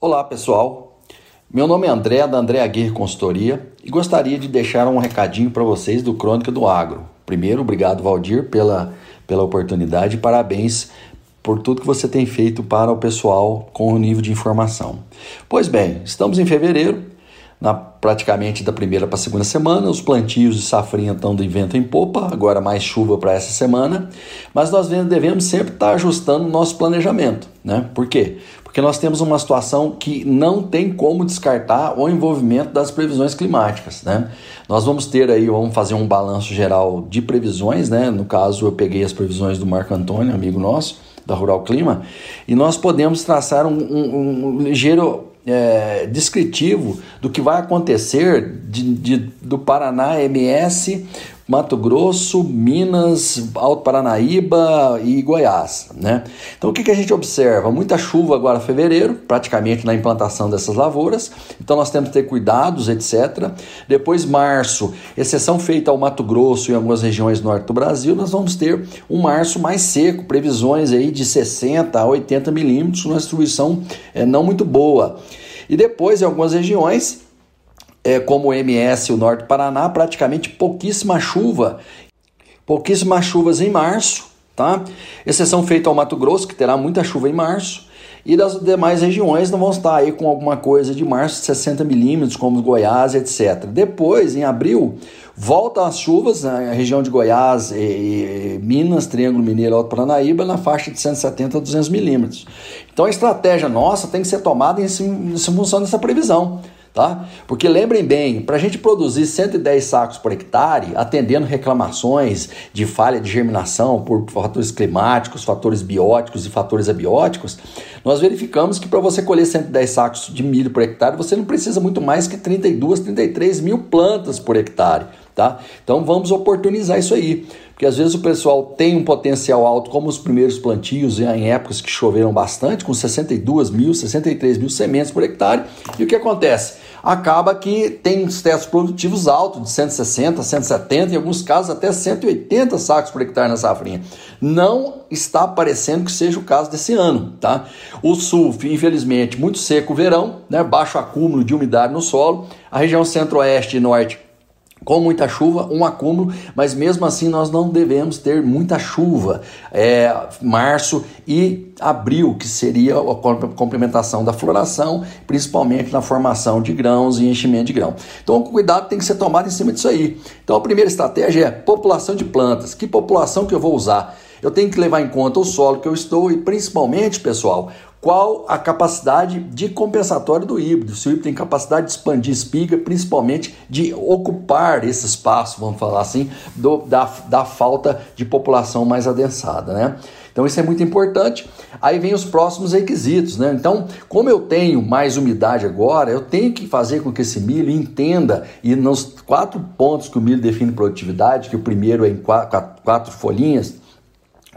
Olá pessoal, meu nome é André da André Aguirre Consultoria e gostaria de deixar um recadinho para vocês do Crônica do Agro. Primeiro, obrigado Valdir pela, pela oportunidade e parabéns por tudo que você tem feito para o pessoal com o nível de informação. Pois bem, estamos em fevereiro, na praticamente da primeira para a segunda semana. Os plantios de safrinha estão de vento em popa, agora mais chuva para essa semana, mas nós devemos sempre estar ajustando o nosso planejamento, né? Por quê? Porque nós temos uma situação que não tem como descartar o envolvimento das previsões climáticas, né? Nós vamos ter aí, vamos fazer um balanço geral de previsões, né? No caso, eu peguei as previsões do Marco Antônio, amigo nosso, da Rural Clima, e nós podemos traçar um, um, um ligeiro é, descritivo do que vai acontecer de, de, do Paraná MS, Mato Grosso, Minas, Alto Paranaíba e Goiás. Né? Então o que, que a gente observa? Muita chuva agora em fevereiro, praticamente na implantação dessas lavouras, então nós temos que ter cuidados, etc. Depois, março, exceção feita ao Mato Grosso e algumas regiões norte do Brasil, nós vamos ter um março mais seco, previsões aí de 60 a 80 milímetros, uma distribuição é, não muito boa. E depois, em algumas regiões, é, como o MS, o Norte do Paraná, praticamente pouquíssima chuva. Pouquíssimas chuvas em março, tá? Exceção feita ao Mato Grosso, que terá muita chuva em março. E das demais regiões não vão estar aí com alguma coisa de março de 60 milímetros, como Goiás, etc. Depois, em abril, volta as chuvas na região de Goiás, e, e Minas, Triângulo Mineiro, Alto Paranaíba, na faixa de 170 a 200 milímetros. Então a estratégia nossa tem que ser tomada em, em função dessa previsão. Tá? Porque lembrem bem, para a gente produzir 110 sacos por hectare, atendendo reclamações de falha de germinação por fatores climáticos, fatores bióticos e fatores abióticos, nós verificamos que para você colher 110 sacos de milho por hectare, você não precisa muito mais que 32, 33 mil plantas por hectare. Tá? Então vamos oportunizar isso aí. Porque às vezes o pessoal tem um potencial alto, como os primeiros plantios em épocas que choveram bastante, com 62 mil, 63 mil sementes por hectare, e o que acontece? Acaba que tem os testes produtivos altos, de 160, 170, em alguns casos até 180 sacos por hectare na safrinha. Não está parecendo que seja o caso desse ano, tá? O sul, infelizmente, muito seco o verão, né? baixo acúmulo de umidade no solo, a região centro-oeste e norte com muita chuva, um acúmulo, mas mesmo assim nós não devemos ter muita chuva. É, março e abril, que seria a complementação da floração, principalmente na formação de grãos e enchimento de grão. Então, cuidado tem que ser tomado em cima disso aí. Então, a primeira estratégia é população de plantas. Que população que eu vou usar? Eu tenho que levar em conta o solo que eu estou e, principalmente, pessoal, qual a capacidade de compensatório do híbrido. Se o híbrido tem capacidade de expandir espiga, principalmente de ocupar esse espaço, vamos falar assim, do, da, da falta de população mais adensada, né? Então isso é muito importante. Aí vem os próximos requisitos, né? Então, como eu tenho mais umidade agora, eu tenho que fazer com que esse milho entenda e nos quatro pontos que o milho define produtividade, que o primeiro é em quatro, quatro, quatro folhinhas,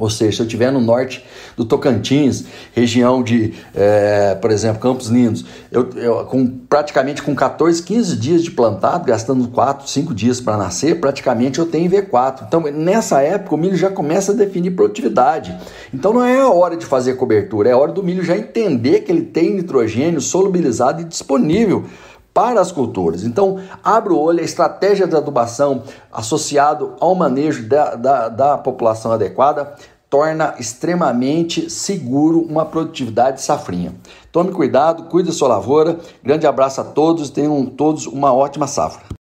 ou seja, se eu estiver no norte do Tocantins, região de, é, por exemplo, Campos Lindos, eu, eu, com, praticamente com 14, 15 dias de plantado, gastando 4, 5 dias para nascer, praticamente eu tenho V4. Então, nessa época, o milho já começa a definir produtividade. Então, não é a hora de fazer cobertura, é a hora do milho já entender que ele tem nitrogênio solubilizado e disponível para as culturas. Então, abre o olho, a estratégia de adubação associado ao manejo da, da, da população adequada torna extremamente seguro uma produtividade safrinha. Tome cuidado, cuide da sua lavoura. Grande abraço a todos, tenham todos uma ótima safra.